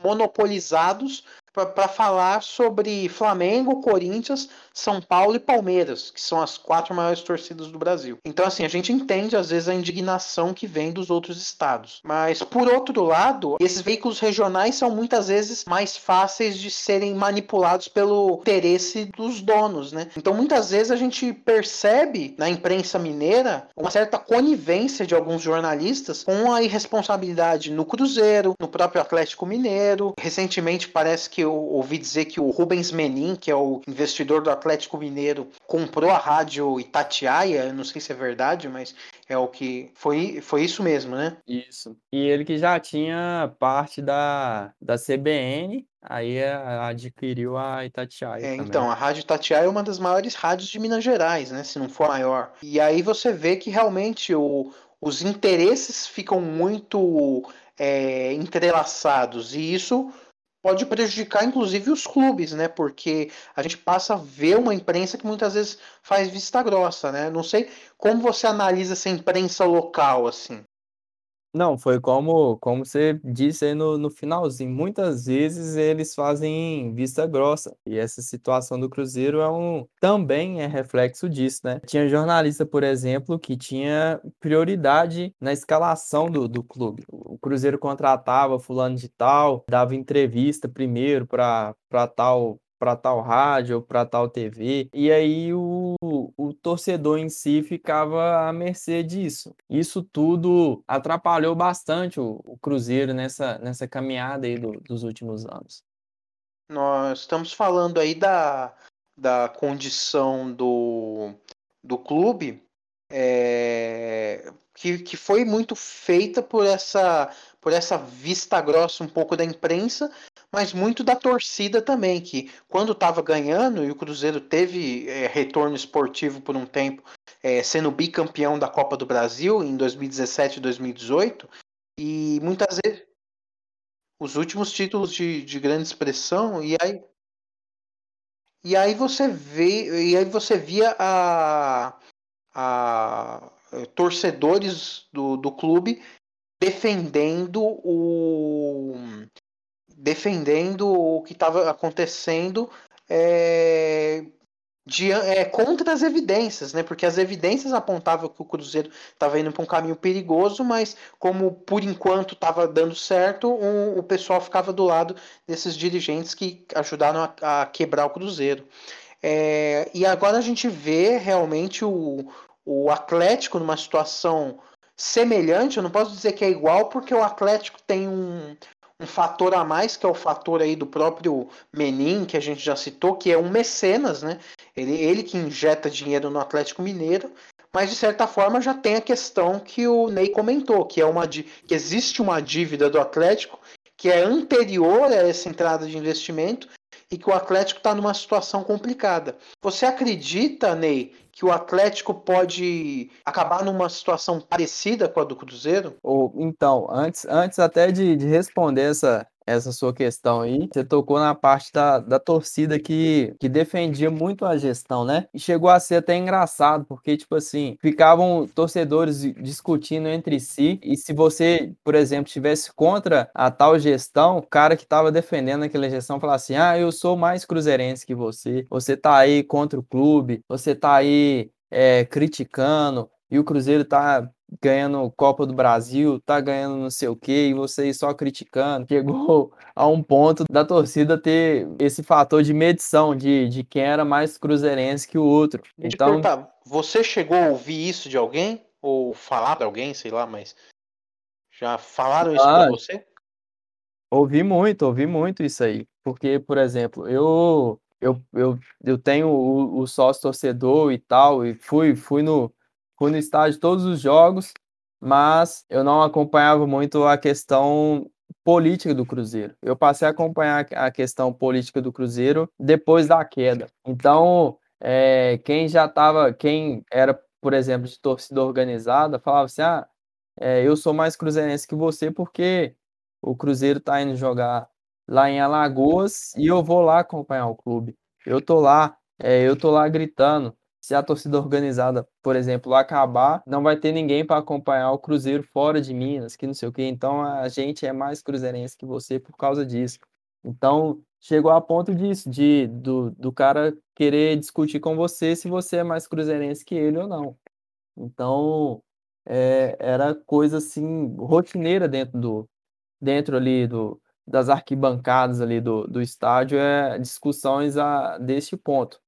monopolizados para falar sobre Flamengo, Corinthians, São Paulo e Palmeiras, que são as quatro maiores torcidas do Brasil. Então, assim, a gente entende às vezes a indignação que vem dos outros estados. Mas, por outro lado, esses veículos regionais são muitas vezes mais fáceis de serem manipulados pelo interesse dos donos, né? Então, muitas vezes a gente percebe na imprensa mineira uma certa conivência de alguns jornalistas com a irresponsabilidade no Cruzeiro, no próprio Atlético Mineiro. Recentemente parece que eu ouvi dizer que o Rubens Menin, que é o investidor do Atlético Mineiro, comprou a rádio Itatiaia. Eu não sei se é verdade, mas é o que. Foi, foi isso mesmo, né? Isso. E ele que já tinha parte da, da CBN, aí adquiriu a Itatiaia. É, então, a Rádio Itatiaia é uma das maiores rádios de Minas Gerais, né? Se não for a maior. E aí você vê que realmente o, os interesses ficam muito é, entrelaçados. E isso pode prejudicar inclusive os clubes, né? Porque a gente passa a ver uma imprensa que muitas vezes faz vista grossa, né? Não sei como você analisa essa imprensa local assim. Não, foi como, como você disse aí no, no finalzinho. Muitas vezes eles fazem vista grossa. E essa situação do Cruzeiro é um, também é reflexo disso, né? Tinha jornalista, por exemplo, que tinha prioridade na escalação do, do clube. O Cruzeiro contratava fulano de tal, dava entrevista primeiro para tal para tal rádio ou para tal TV, e aí o, o torcedor em si ficava à mercê disso. Isso tudo atrapalhou bastante o, o Cruzeiro nessa, nessa caminhada aí do, dos últimos anos. Nós estamos falando aí da, da condição do, do clube é, que, que foi muito feita por essa, por essa vista grossa um pouco da imprensa mas muito da torcida também, que quando estava ganhando e o Cruzeiro teve é, retorno esportivo por um tempo, é, sendo bicampeão da Copa do Brasil em 2017 e 2018, e muitas vezes os últimos títulos de, de grande expressão, e aí e aí você vê, e aí você via a, a torcedores do, do clube defendendo o defendendo o que estava acontecendo é, de, é, contra as evidências, né? Porque as evidências apontavam que o Cruzeiro estava indo para um caminho perigoso, mas como por enquanto estava dando certo, um, o pessoal ficava do lado desses dirigentes que ajudaram a, a quebrar o Cruzeiro. É, e agora a gente vê realmente o, o Atlético numa situação semelhante. Eu não posso dizer que é igual, porque o Atlético tem um, um fator a mais, que é o fator aí do próprio Menin, que a gente já citou, que é um mecenas, né? Ele, ele que injeta dinheiro no Atlético Mineiro, mas de certa forma já tem a questão que o Ney comentou, que é uma que existe uma dívida do Atlético que é anterior a essa entrada de investimento e que o Atlético está numa situação complicada. Você acredita, Ney, que o Atlético pode acabar numa situação parecida com a do Cruzeiro? Ou, então, antes, antes até de, de responder essa, essa sua questão aí. Você tocou na parte da, da torcida que, que defendia muito a gestão, né? E chegou a ser até engraçado, porque, tipo assim, ficavam torcedores discutindo entre si, e se você, por exemplo, estivesse contra a tal gestão, o cara que estava defendendo aquela gestão falava assim: ah, eu sou mais cruzeirense que você, você tá aí contra o clube, você tá aí é, criticando, e o Cruzeiro tá ganhando Copa do Brasil, tá ganhando não sei o que, e vocês só criticando. Chegou a um ponto da torcida ter esse fator de medição de, de quem era mais cruzeirense que o outro. Então, você chegou a ouvir isso de alguém? Ou falar de alguém, sei lá, mas já falaram isso ah, pra você? Ouvi muito, ouvi muito isso aí. Porque, por exemplo, eu eu, eu, eu tenho o, o sócio torcedor e tal, e fui, fui no, fui no estádio todos os jogos, mas eu não acompanhava muito a questão política do Cruzeiro. Eu passei a acompanhar a questão política do Cruzeiro depois da queda. Então, é, quem já estava, quem era, por exemplo, de torcida organizada, falava assim: ah, é, eu sou mais cruzeirense que você porque o Cruzeiro está indo jogar lá em Alagoas e eu vou lá acompanhar o clube. Eu tô lá, é, eu tô lá gritando se a torcida organizada, por exemplo, acabar, não vai ter ninguém para acompanhar o Cruzeiro fora de Minas, que não sei o quê. Então a gente é mais cruzeirense que você por causa disso. Então chegou a ponto disso, de do, do cara querer discutir com você se você é mais cruzeirense que ele ou não. Então é, era coisa assim rotineira dentro do dentro ali do das arquibancadas ali do, do estádio é discussões a, deste ponto.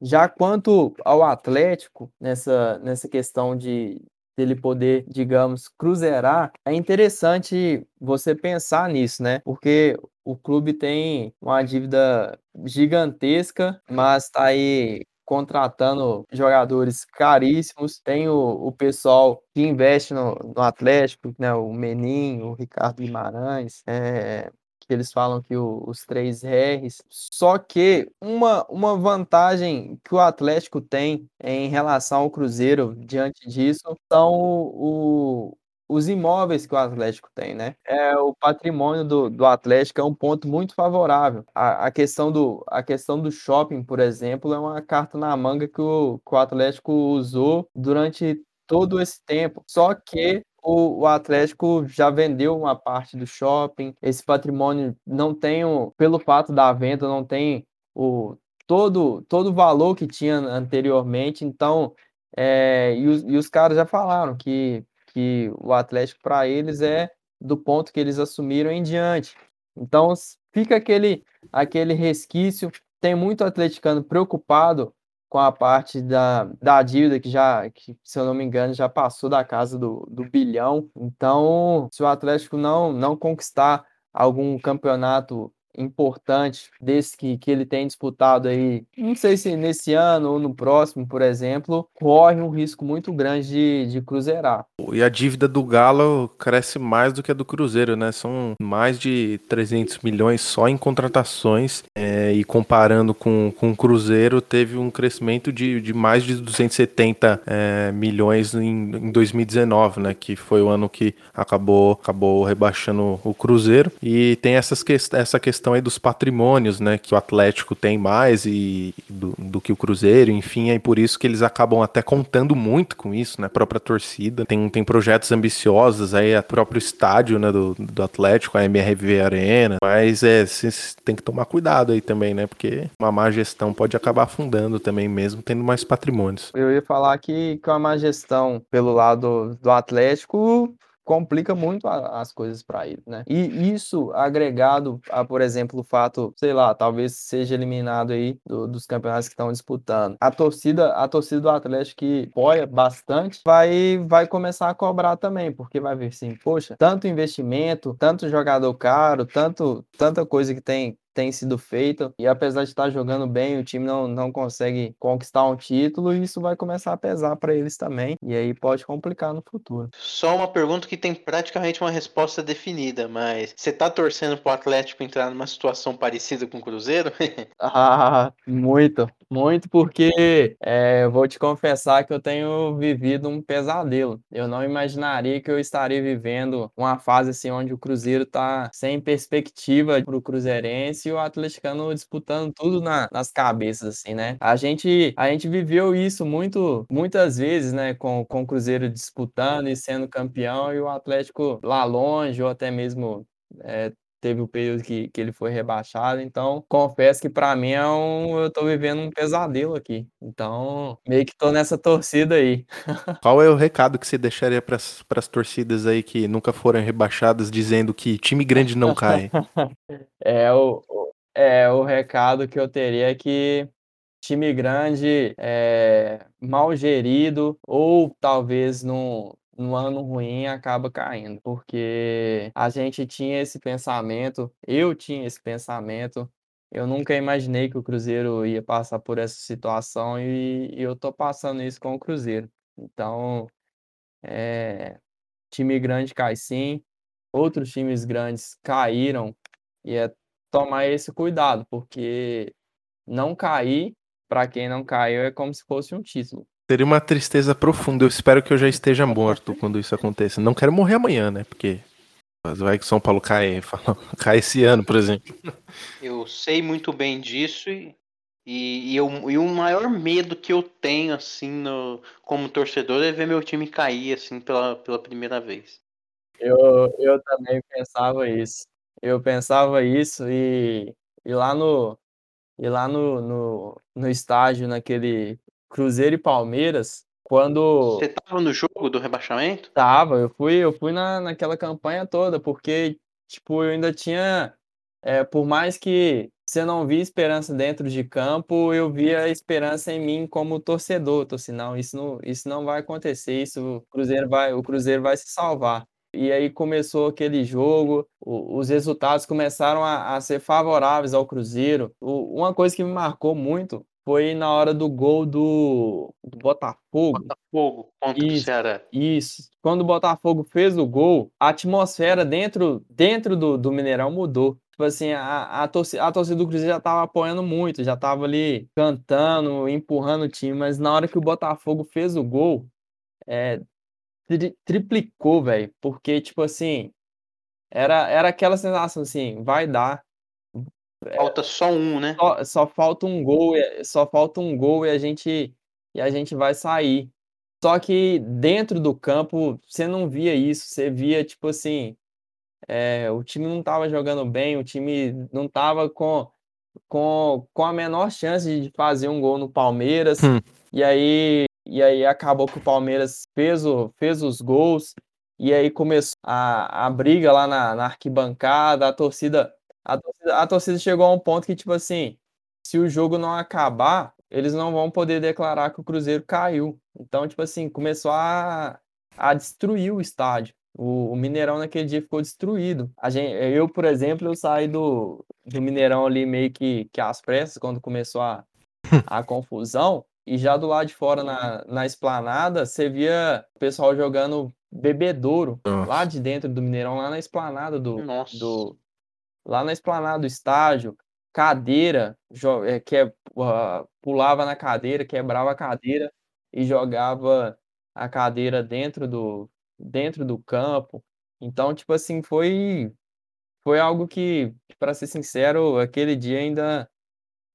Já quanto ao Atlético, nessa, nessa questão de dele poder, digamos, cruzeirar, é interessante você pensar nisso, né? Porque o clube tem uma dívida gigantesca, mas está aí contratando jogadores caríssimos. Tem o, o pessoal que investe no, no Atlético, né? O Menin, o Ricardo Guimarães, é, que eles falam que o, os três R's. Só que uma, uma vantagem que o Atlético tem em relação ao Cruzeiro diante disso são o, o os imóveis que o Atlético tem, né? É, o patrimônio do, do Atlético é um ponto muito favorável. A, a, questão do, a questão do shopping, por exemplo, é uma carta na manga que o, que o Atlético usou durante todo esse tempo. Só que o, Atlético já vendeu uma parte do shopping, esse patrimônio não tem, o, pelo fato da venda, não tem o todo, todo o valor que tinha anteriormente, então, é, e, os, e os caras já falaram que, que o Atlético para eles é do ponto que eles assumiram em diante. Então, fica aquele, aquele resquício, tem muito atleticano preocupado com a parte da, da dívida que já, que, se eu não me engano, já passou da casa do, do bilhão. Então, se o Atlético não, não conquistar algum campeonato importante desse que, que ele tem disputado aí, não sei se nesse ano ou no próximo, por exemplo, corre um risco muito grande de, de cruzeirar. E a dívida do Galo cresce mais do que a do Cruzeiro, né? São mais de 300 milhões só em contratações é, e comparando com, com o Cruzeiro, teve um crescimento de, de mais de 270 é, milhões em, em 2019, né? Que foi o ano que acabou, acabou rebaixando o Cruzeiro. E tem essas que, essa questão questão aí dos patrimônios, né? Que o Atlético tem mais e do, do que o Cruzeiro, enfim, é por isso que eles acabam até contando muito com isso, né? A própria torcida. Tem, tem projetos ambiciosos aí, a próprio estádio né, do, do Atlético, a MRV Arena. Mas é, tem que tomar cuidado aí também, né? Porque uma má gestão pode acabar afundando também, mesmo tendo mais patrimônios. Eu ia falar que com a má gestão pelo lado do Atlético complica muito a, as coisas para ele, né? E isso agregado a, por exemplo, o fato, sei lá, talvez seja eliminado aí do, dos campeonatos que estão disputando. A torcida, a torcida do Atlético que apoia bastante, vai vai começar a cobrar também, porque vai ver sim, poxa, tanto investimento, tanto jogador caro, tanto tanta coisa que tem tem sido feita. E apesar de estar jogando bem, o time não, não consegue conquistar um título e isso vai começar a pesar para eles também. E aí pode complicar no futuro. Só uma pergunta que tem praticamente uma resposta definida, mas você tá torcendo pro Atlético entrar numa situação parecida com o Cruzeiro? ah, muito, muito, porque é, vou te confessar que eu tenho vivido um pesadelo. Eu não imaginaria que eu estaria vivendo uma fase assim onde o Cruzeiro tá sem perspectiva para o Cruzeirense e o atleticano disputando tudo na, nas cabeças, assim, né? A gente, a gente viveu isso muito, muitas vezes, né? Com, com o Cruzeiro disputando e sendo campeão e o Atlético lá longe ou até mesmo é, teve o período que, que ele foi rebaixado, então confesso que para mim é um, eu tô vivendo um pesadelo aqui. Então, meio que tô nessa torcida aí. Qual é o recado que você deixaria para as torcidas aí que nunca foram rebaixadas dizendo que time grande não cai? é o é o recado que eu teria é que time grande é mal gerido ou talvez não no ano ruim acaba caindo, porque a gente tinha esse pensamento, eu tinha esse pensamento, eu nunca imaginei que o Cruzeiro ia passar por essa situação e, e eu tô passando isso com o Cruzeiro. Então, é, time grande cai sim, outros times grandes caíram e é tomar esse cuidado, porque não cair, para quem não caiu, é como se fosse um título. Seria uma tristeza profunda. Eu espero que eu já esteja morto quando isso aconteça. Não quero morrer amanhã, né? Porque vai que São Paulo cai, cai esse ano, por exemplo. Eu sei muito bem disso e, e, e, eu, e o maior medo que eu tenho, assim, no, como torcedor é ver meu time cair, assim, pela, pela primeira vez. Eu, eu também pensava isso. Eu pensava isso e, e lá no e lá no, no, no estágio, naquele Cruzeiro e Palmeiras, quando. Você tava no jogo do rebaixamento? Tava, eu fui, eu fui na, naquela campanha toda, porque, tipo, eu ainda tinha. É, por mais que você não via esperança dentro de campo, eu via esperança em mim como torcedor. Tô assim, não, isso não, isso não vai acontecer, isso, o Cruzeiro vai, o Cruzeiro vai se salvar. E aí começou aquele jogo, os resultados começaram a, a, ser favoráveis ao Cruzeiro. Uma coisa que me marcou muito foi na hora do gol do, do Botafogo. Botafogo contra isso, o Ceará. Isso. Quando o Botafogo fez o gol, a atmosfera dentro, dentro do, do Mineirão mudou. Tipo assim, a, a, torcida, a torcida do Cruzeiro já tava apoiando muito, já tava ali cantando, empurrando o time, mas na hora que o Botafogo fez o gol, é, tri, triplicou, velho. Porque, tipo assim, era, era aquela sensação assim, vai dar, Falta só um, né? Só, só falta um gol, só falta um gol e a gente e a gente vai sair. Só que dentro do campo você não via isso, você via tipo assim, é, o time não estava jogando bem, o time não estava com, com, com a menor chance de fazer um gol no Palmeiras. Hum. E aí e aí acabou que o Palmeiras fez, o, fez os gols e aí começou a, a briga lá na, na arquibancada, a torcida a torcida, a torcida chegou a um ponto que, tipo assim, se o jogo não acabar, eles não vão poder declarar que o Cruzeiro caiu. Então, tipo assim, começou a, a destruir o estádio. O, o, Mineirão naquele dia ficou destruído. A gente, eu, por exemplo, eu saí do, do Mineirão ali meio que, que às pressas, quando começou a, a confusão. E já do lado de fora, na, na esplanada, você via o pessoal jogando bebedouro Nossa. lá de dentro do Mineirão, lá na esplanada do, do, lá na esplanada do estádio, cadeira, é, que é, pulava na cadeira, quebrava a cadeira e jogava a cadeira dentro do, dentro do campo. Então, tipo assim, foi foi algo que, para ser sincero, aquele dia ainda,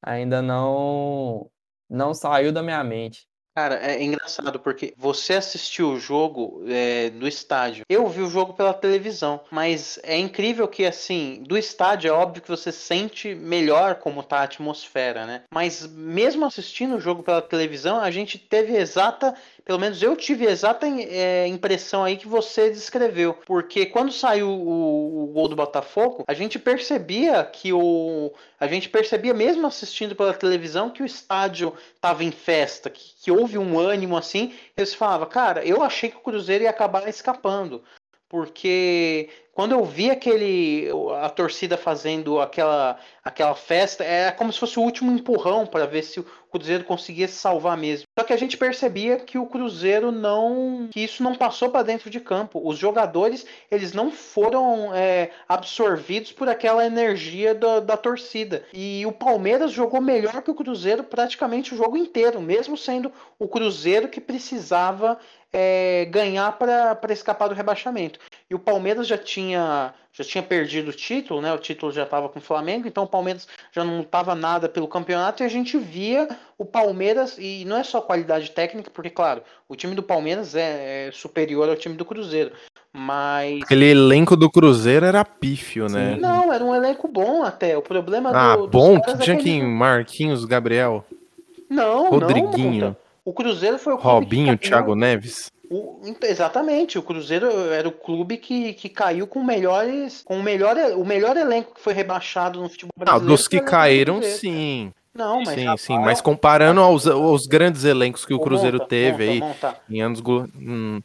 ainda não, não saiu da minha mente. Cara, é engraçado porque você assistiu o jogo é, do estádio. Eu vi o jogo pela televisão, mas é incrível que, assim, do estádio é óbvio que você sente melhor como tá a atmosfera, né? Mas mesmo assistindo o jogo pela televisão, a gente teve exata pelo menos eu tive exata é, impressão aí que você descreveu. Porque quando saiu o, o, gol do Botafogo, a gente percebia que o. A gente percebia, mesmo assistindo pela televisão, que o estádio estava em festa, que, que houve um ânimo assim. Eles falavam, cara, eu achei que o Cruzeiro ia acabar escapando porque quando eu vi aquele a torcida fazendo aquela aquela festa, era como se fosse o último empurrão para ver se o Cruzeiro conseguia se salvar mesmo. Só que a gente percebia que o Cruzeiro não, que isso não passou para dentro de campo. Os jogadores eles não foram é, absorvidos por aquela energia da, da torcida. E o Palmeiras jogou melhor que o Cruzeiro praticamente o jogo inteiro, mesmo sendo o Cruzeiro que precisava é, ganhar para escapar do rebaixamento. E o Palmeiras já tinha já tinha perdido o título, né? O título já estava com o Flamengo, então o Palmeiras já não estava nada pelo campeonato e a gente via o Palmeiras, e não é só qualidade técnica, porque, claro, o time do Palmeiras é, é superior ao time do Cruzeiro, mas. Aquele elenco do Cruzeiro era pífio, né? Não, era um elenco bom até. O problema ah, do. Ah, bom? Que tinha quem? Marquinhos, Gabriel. Não, Rodriguinho. Não, o Cruzeiro foi o Robinho, Thiago Neves. O, exatamente, o Cruzeiro era o clube que, que caiu com melhores, com o melhor, o melhor elenco que foi rebaixado no futebol brasileiro. Ah, dos que caíram, sim. Não, mas sim, sim, mas comparando aos, aos grandes elencos que o Cruzeiro monta, teve monta, aí monta. em anos hum,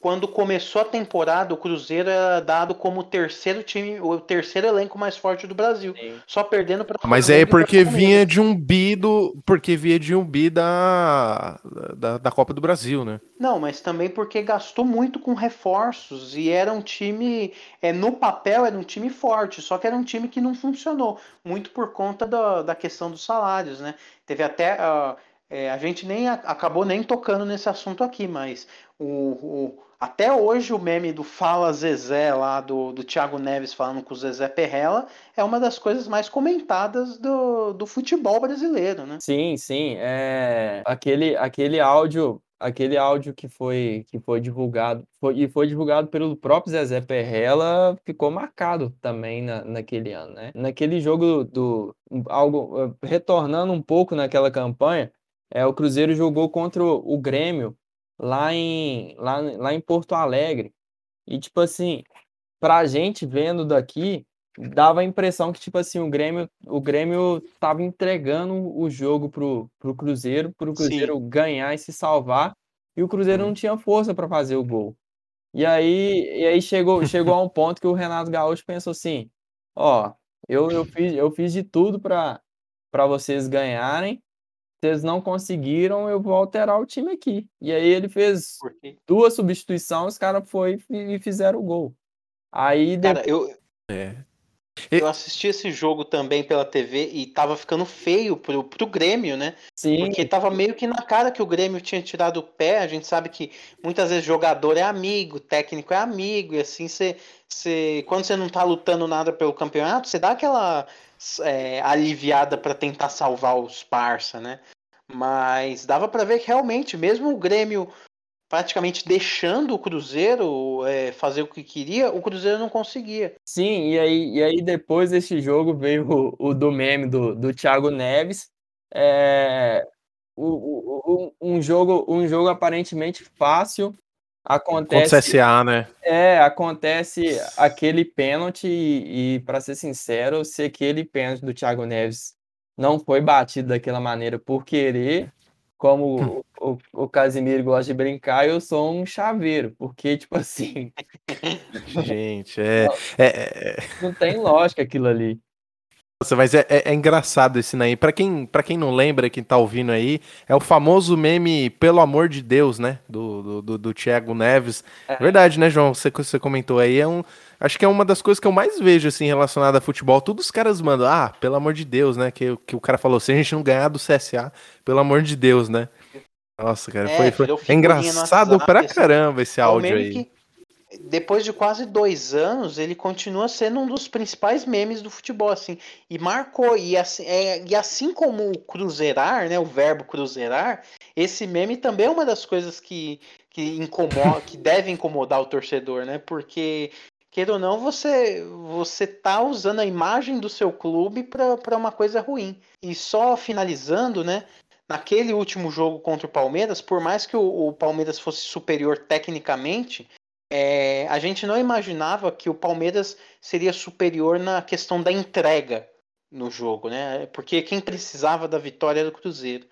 quando começou a temporada, o Cruzeiro era dado como o terceiro time, o terceiro elenco mais forte do Brasil. Sim. Só perdendo para Mas é porque vinha de um bi do, porque vinha de um bi da, da, da Copa do Brasil, né? Não, mas também porque gastou muito com reforços e era um time, é, no papel era um time forte, só que era um time que não funcionou, muito por conta da, da questão dos salários, né? Teve até. Uh, é, a gente nem acabou nem tocando nesse assunto aqui, mas o, o até hoje o meme do Fala Zezé lá do, do Thiago Neves falando com o Zezé Perrella é uma das coisas mais comentadas do, do futebol brasileiro, né? Sim, sim. É... Aquele, aquele áudio aquele áudio que foi que foi divulgado foi, e foi divulgado pelo próprio Zezé Perrella ficou marcado também na, naquele ano, né? Naquele jogo do, do algo retornando um pouco naquela campanha, é o Cruzeiro jogou contra o Grêmio lá em, lá, lá em Porto Alegre. E, tipo assim, pra gente vendo daqui, dava a impressão que, tipo assim, o Grêmio, o Grêmio tava entregando o jogo pro, pro Cruzeiro, pro Cruzeiro Sim. ganhar e se salvar, e o Cruzeiro não uhum. tinha força para fazer o gol. E aí, e aí chegou, chegou a um ponto que o Renato Gaúcho pensou assim: ó, eu, eu, fiz, eu fiz de tudo para vocês ganharem, eles não conseguiram, eu vou alterar o time aqui. E aí ele fez duas substituições, os caras foi e fizeram o gol. Aí depois... Cara, eu é. Eu assisti esse jogo também pela TV e tava ficando feio pro, pro Grêmio, né? Sim. Porque tava meio que na cara que o Grêmio tinha tirado o pé. A gente sabe que muitas vezes jogador é amigo, técnico é amigo, e assim você. você quando você não tá lutando nada pelo campeonato, você dá aquela é, aliviada para tentar salvar os parça, né? Mas dava para ver que realmente, mesmo o Grêmio praticamente deixando o Cruzeiro é, fazer o que queria, o Cruzeiro não conseguia. Sim, e aí, e aí depois desse jogo veio o, o do meme do, do Thiago Neves. É, o, o, um, jogo, um jogo aparentemente fácil, Acontece. Contra CSA, né? É, acontece aquele pênalti e, e para ser sincero, se aquele pênalti do Thiago Neves não foi batido daquela maneira por querer, como hum. o, o, o Casimiro gosta de brincar, eu sou um chaveiro, porque, tipo assim. Gente, é, é, é, Não tem lógica aquilo ali. Nossa, mas é, é, é, engraçado esse aí. Para quem, pra quem não lembra, quem tá ouvindo aí, é o famoso meme Pelo Amor de Deus, né? Do, do, do, do Thiago Neves. É. Verdade, né, João? Você, você comentou aí. É um, acho que é uma das coisas que eu mais vejo, assim, relacionada a futebol. Todos os caras mandam, ah, pelo amor de Deus, né? Que, que o cara falou, se a gente não ganhar do CSA, pelo amor de Deus, né? Nossa, cara, é, foi, foi... é engraçado WhatsApp, pra caramba esse áudio aí. Que depois de quase dois anos, ele continua sendo um dos principais memes do futebol, assim. E marcou, e assim, é, e assim como o cruzeirar, né? O verbo cruzeirar, esse meme também é uma das coisas que, que incomoda, que deve incomodar o torcedor, né? Porque queira ou não, você você tá usando a imagem do seu clube para uma coisa ruim. E só finalizando, né? Naquele último jogo contra o Palmeiras, por mais que o, o Palmeiras fosse superior tecnicamente, é, a gente não imaginava que o Palmeiras seria superior na questão da entrega no jogo, né? Porque quem precisava da vitória era o Cruzeiro.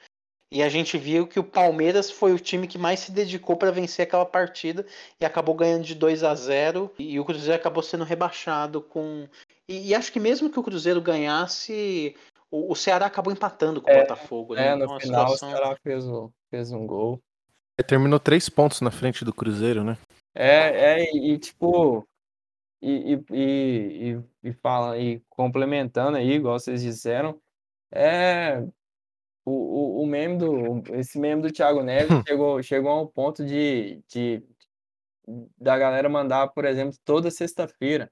E a gente viu que o Palmeiras foi o time que mais se dedicou para vencer aquela partida e acabou ganhando de 2 a 0 e o Cruzeiro acabou sendo rebaixado com e, e acho que mesmo que o Cruzeiro ganhasse, o, o Ceará acabou empatando com o É, Botafogo, né? É, no Então, final o situação- Ceará fez, um- fez um gol. É, Terminou três pontos na frente do Cruzeiro, né? É, é, e tipo, e, e, e, e, e fala, e complementando aí, igual vocês disseram, é o, o, o meme do, esse meme do Thiago Neves chegou, chegou a um ponto de, de da galera mandar, por exemplo, toda sexta-feira.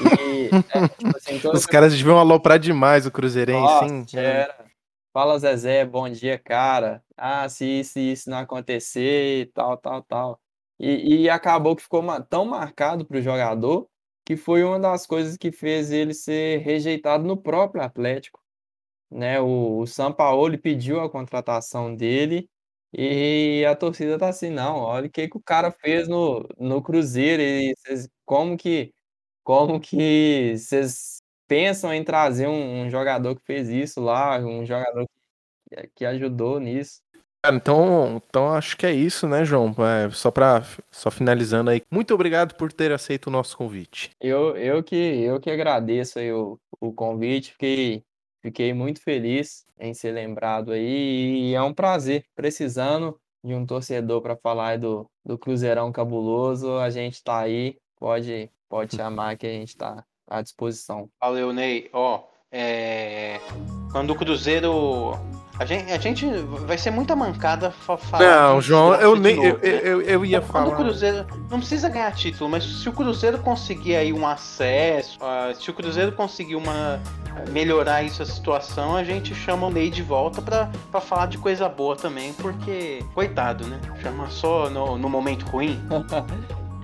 E, é, tipo assim, toda Os caras deviam aloprar demais o Cruzeirense, Nossa, hein? era. Fala Zezé, bom dia, cara. Ah, se isso isso não acontecer e tal, tal, tal. E, e acabou que ficou tão marcado para o jogador que foi uma das coisas que fez ele ser rejeitado no próprio Atlético. Né? O, o Sampaoli pediu a contratação dele e a torcida tá assim, não, olha o que, que o cara fez no, no Cruzeiro e vocês- como que como que vocês pensam em trazer um, um jogador que fez isso lá, um jogador que, que ajudou nisso. Então, então acho que é isso, né, João? É, só para só finalizando aí. Muito obrigado por ter aceito o nosso convite. Eu, eu, que, eu que agradeço aí o, o convite, fiquei, fiquei muito feliz em ser lembrado aí e é um prazer, precisando de um torcedor para falar aí do, do Cruzeirão Cabuloso, a gente tá aí, pode, pode chamar que a gente tá à disposição. Valeu, Ney. Ó, é... quando o Cruzeiro. A gente, a gente vai ser muita mancada fa falar. Não, João, eu nem novo, eu, né? eu, eu ia Quando falar. o Cruzeiro não precisa ganhar título, mas se o Cruzeiro conseguir aí um acesso, ah, se o Cruzeiro conseguir uma melhorar isso a situação, a gente chama o Ney de volta pra, pra falar de coisa boa também, porque coitado, né? Chama só no, no momento ruim.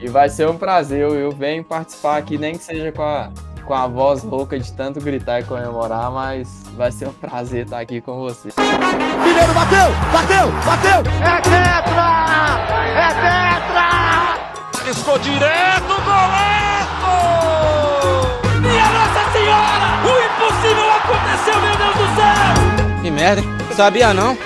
E vai ser um prazer, eu, eu venho participar aqui, nem que seja com a, com a voz rouca de tanto gritar e comemorar, mas vai ser um prazer estar aqui com você. Mineiro bateu, bateu, bateu. É tetra! É tetra! Estou direto, golaço! Minha Nossa Senhora! O impossível aconteceu, meu Deus do céu! Que merda, hein? Sabia não?